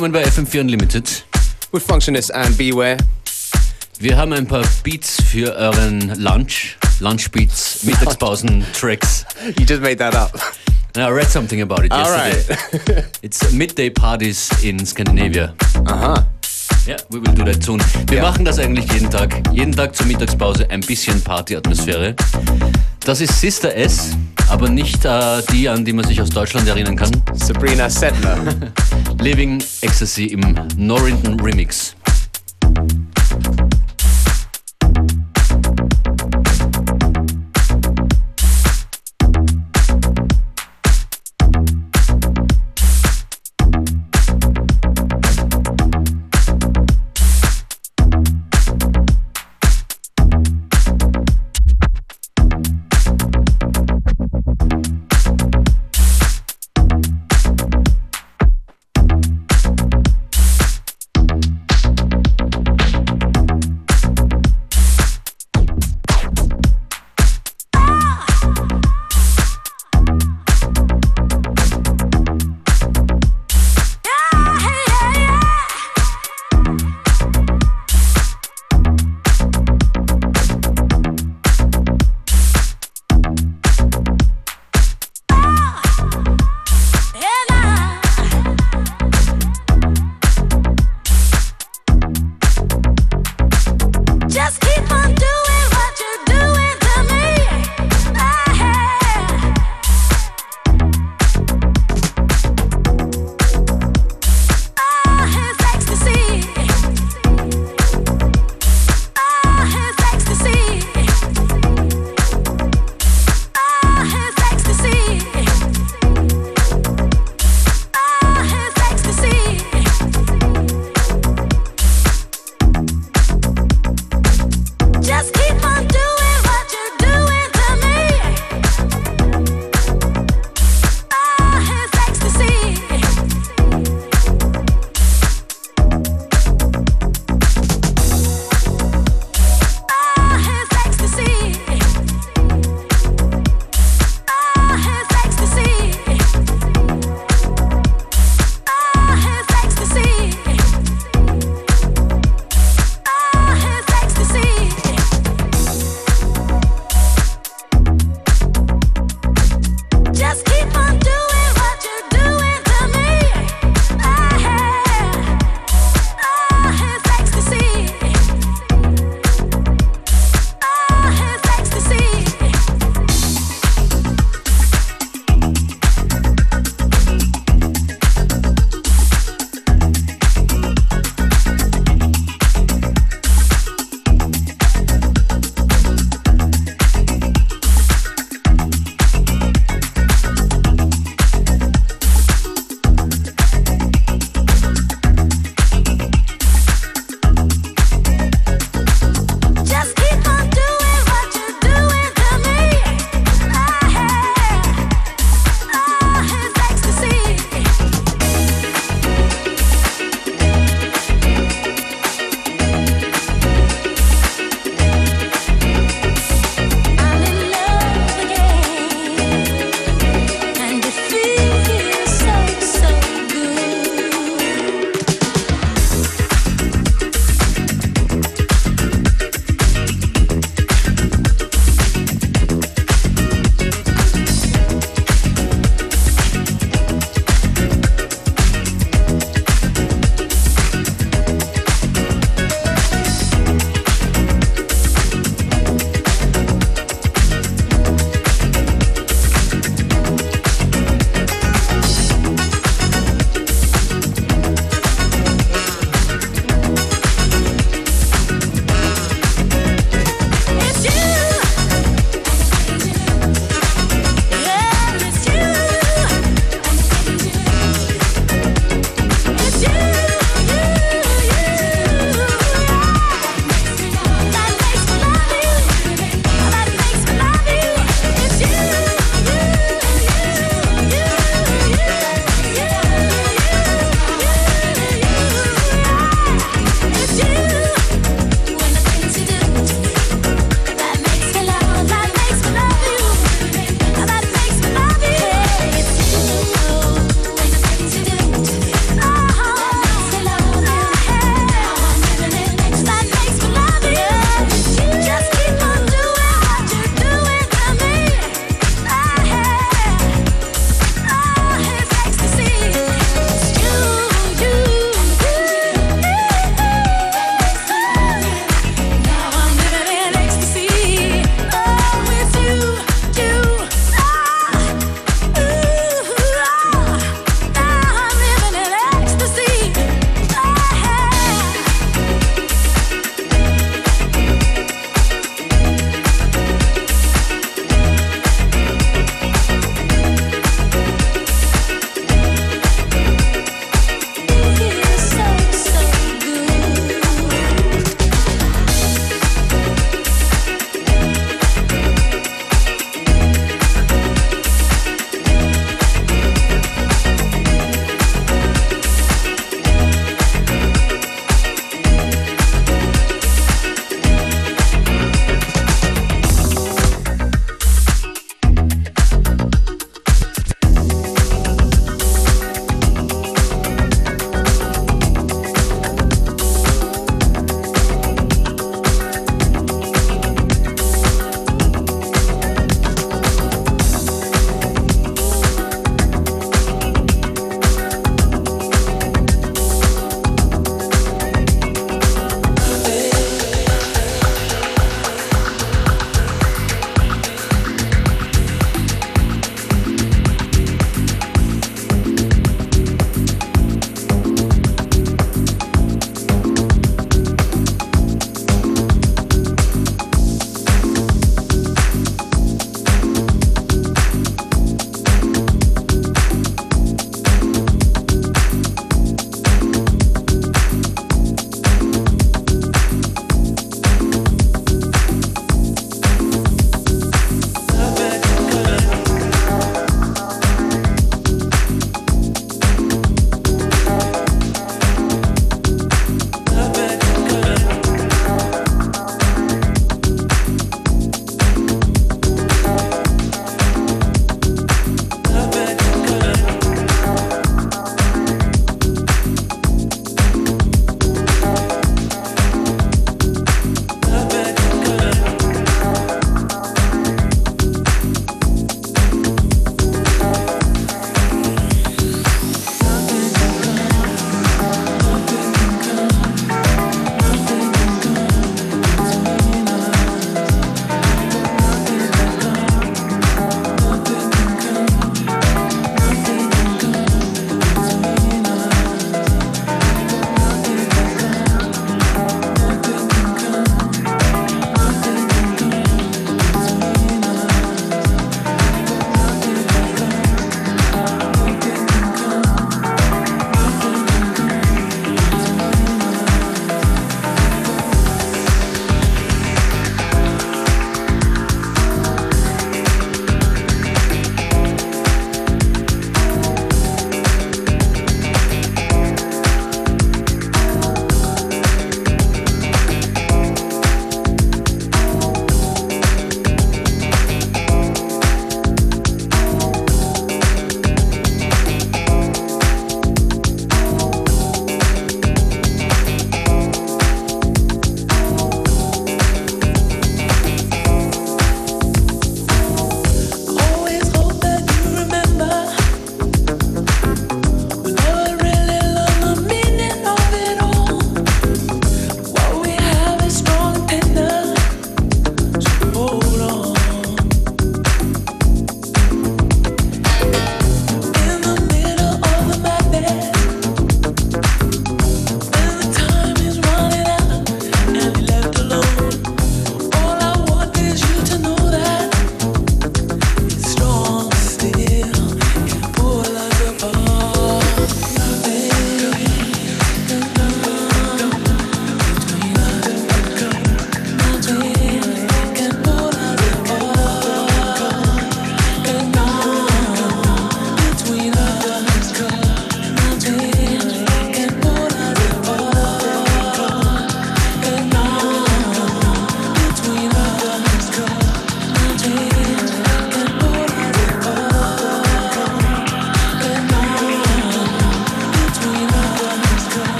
willkommen bei FM4 Unlimited. With Functionist and Beware. Wir haben ein paar Beats für euren Lunch. Lunch Beats, Mittagspausen, Tracks. You just made that up. And I read something about it All yesterday. right. It's midday parties in Scandinavia. Aha. Ja, we will do that soon. Wir Ja. machen das eigentlich jeden Tag. Jeden Tag zur Mittagspause ein bisschen Partyatmosphäre. Das ist Sister S, aber nicht äh, die, an die man sich aus Deutschland erinnern kann. Sabrina Settler. Living Ecstasy im Norrington Remix.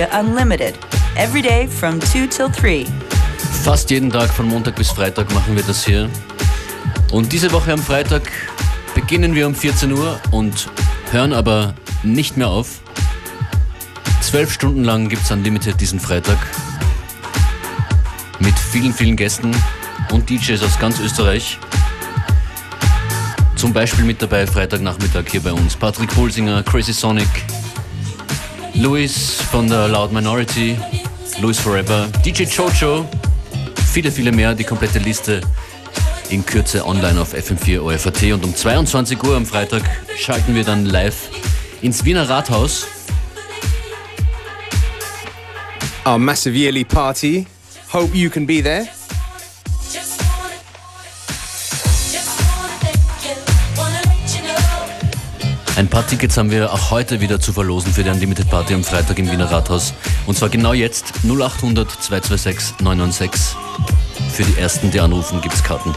FM4 Unlimited. Every day from 2 till 3. Fast jeden Tag von Montag bis Freitag machen wir das hier. Und diese Woche am Freitag beginnen wir um 14 Uhr und hören aber nicht mehr auf. Zwölf Stunden lang gibt es Unlimited diesen Freitag. Mit vielen, vielen Gästen und DJs aus ganz Österreich. Zum Beispiel mit dabei Freitagnachmittag hier bei uns Patrick Pulsinger, Crazy Sonic, Louis von der Loud Minority, Louis Forever, DJ Jojo, viele, viele mehr. Die komplette Liste in Kürze online auf FM4 OFAT und um 22 Uhr am Freitag schalten wir dann live ins Wiener Rathaus. Our massive yearly party. Hope you can be there. Ein paar Tickets haben wir auch heute wieder zu verlosen für die Unlimited Party am Freitag im Wiener Rathaus. Und zwar genau jetzt 0800 226 996. Für die ersten, die anrufen, gibt's Karten.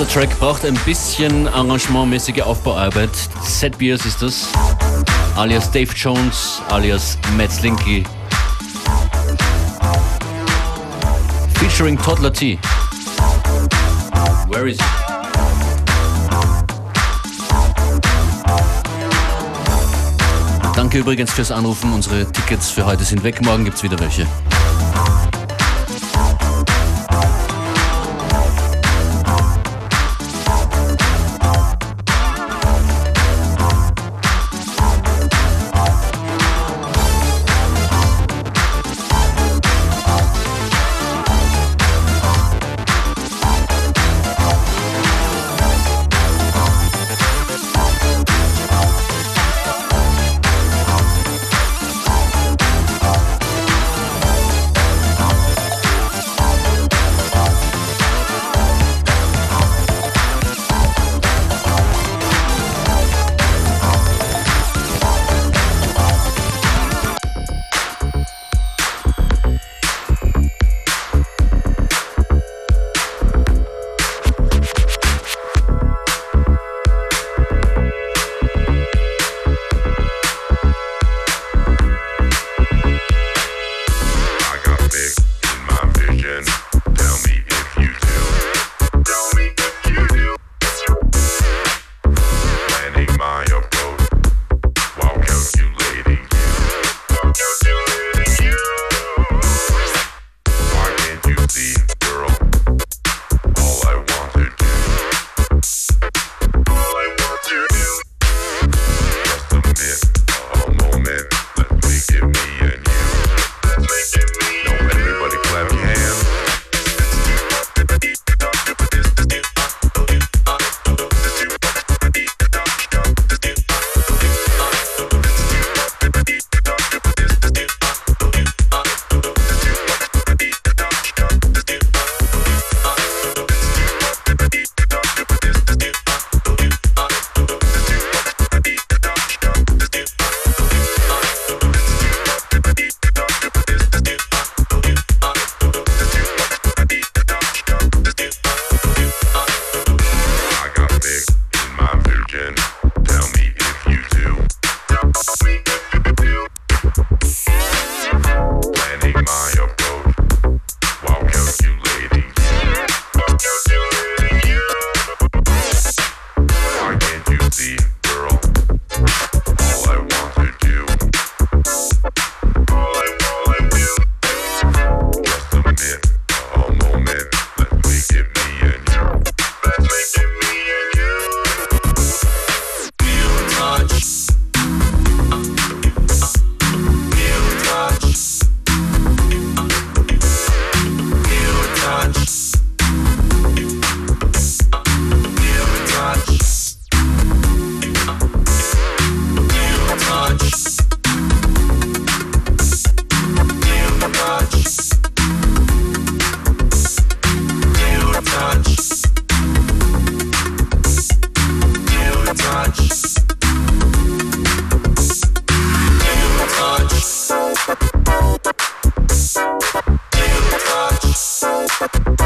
Dieser Track braucht ein bisschen arrangementmäßige Aufbauarbeit. Set Beers ist das, alias Dave Jones, alias Matt Slinky. Featuring Toddler T. Where is he? Danke übrigens fürs Anrufen. Unsere Tickets für heute sind weg. Morgen gibt's wieder welche.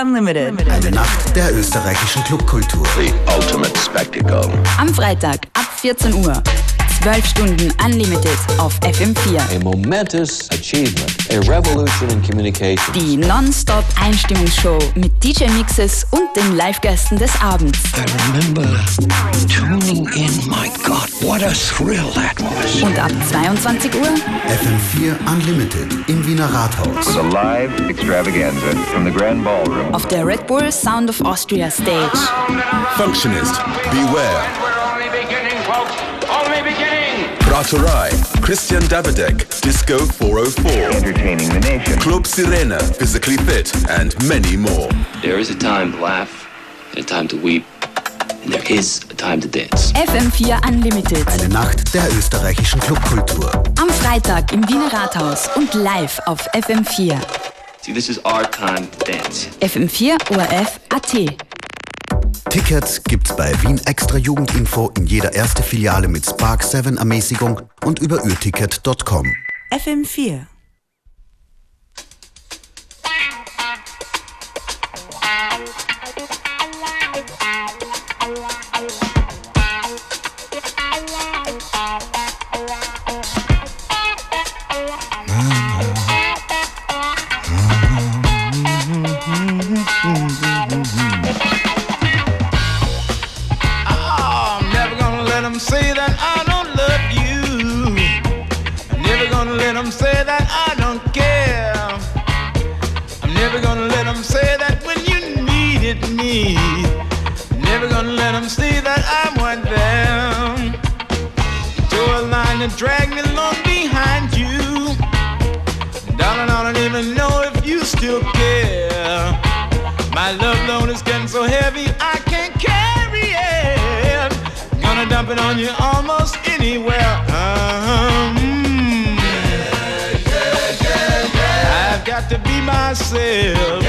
Unlimited. Eine Nacht der österreichischen Clubkultur. The ultimate spectacle. Am Freitag ab 14 Uhr. 12 Stunden Unlimited auf FM4. A momentous achievement, a revolution in communication. Die Non-Stop Einstimmungsshow mit DJ-Mixes und den Live-Gästen des Abends. I remember tuning in. My God, what a thrill that was. Und ab 22 Uhr FM4 Unlimited im Wiener Rathaus. a live extravaganza from the Grand Ballroom. auf der Red Bull Sound of Austria Stage. Functionist, beware. We're only beginning, folks. Only beginning. Praterei, Christian Davidek, Disco 404. Entertaining the nation. Club Sirena, Physically Fit, and many more. There is a time to laugh, and a time to weep, and there is a time to dance. FM4 Unlimited. Eine Nacht der österreichischen Clubkultur. Am Freitag im Wiener Rathaus und live auf FM4. See, this is our time to dance. FM4 ORF AT. Tickets gibt's bei Wien Extra Jugendinfo in jeder erste Filiale mit Spark 7 Ermäßigung und überürticket.com. FM4. Line and dragged me along behind you. Darling, I don't even know if you still care. My love load is getting so heavy I can't carry it. Gonna dump it on you almost anywhere. Um, I've got to be myself.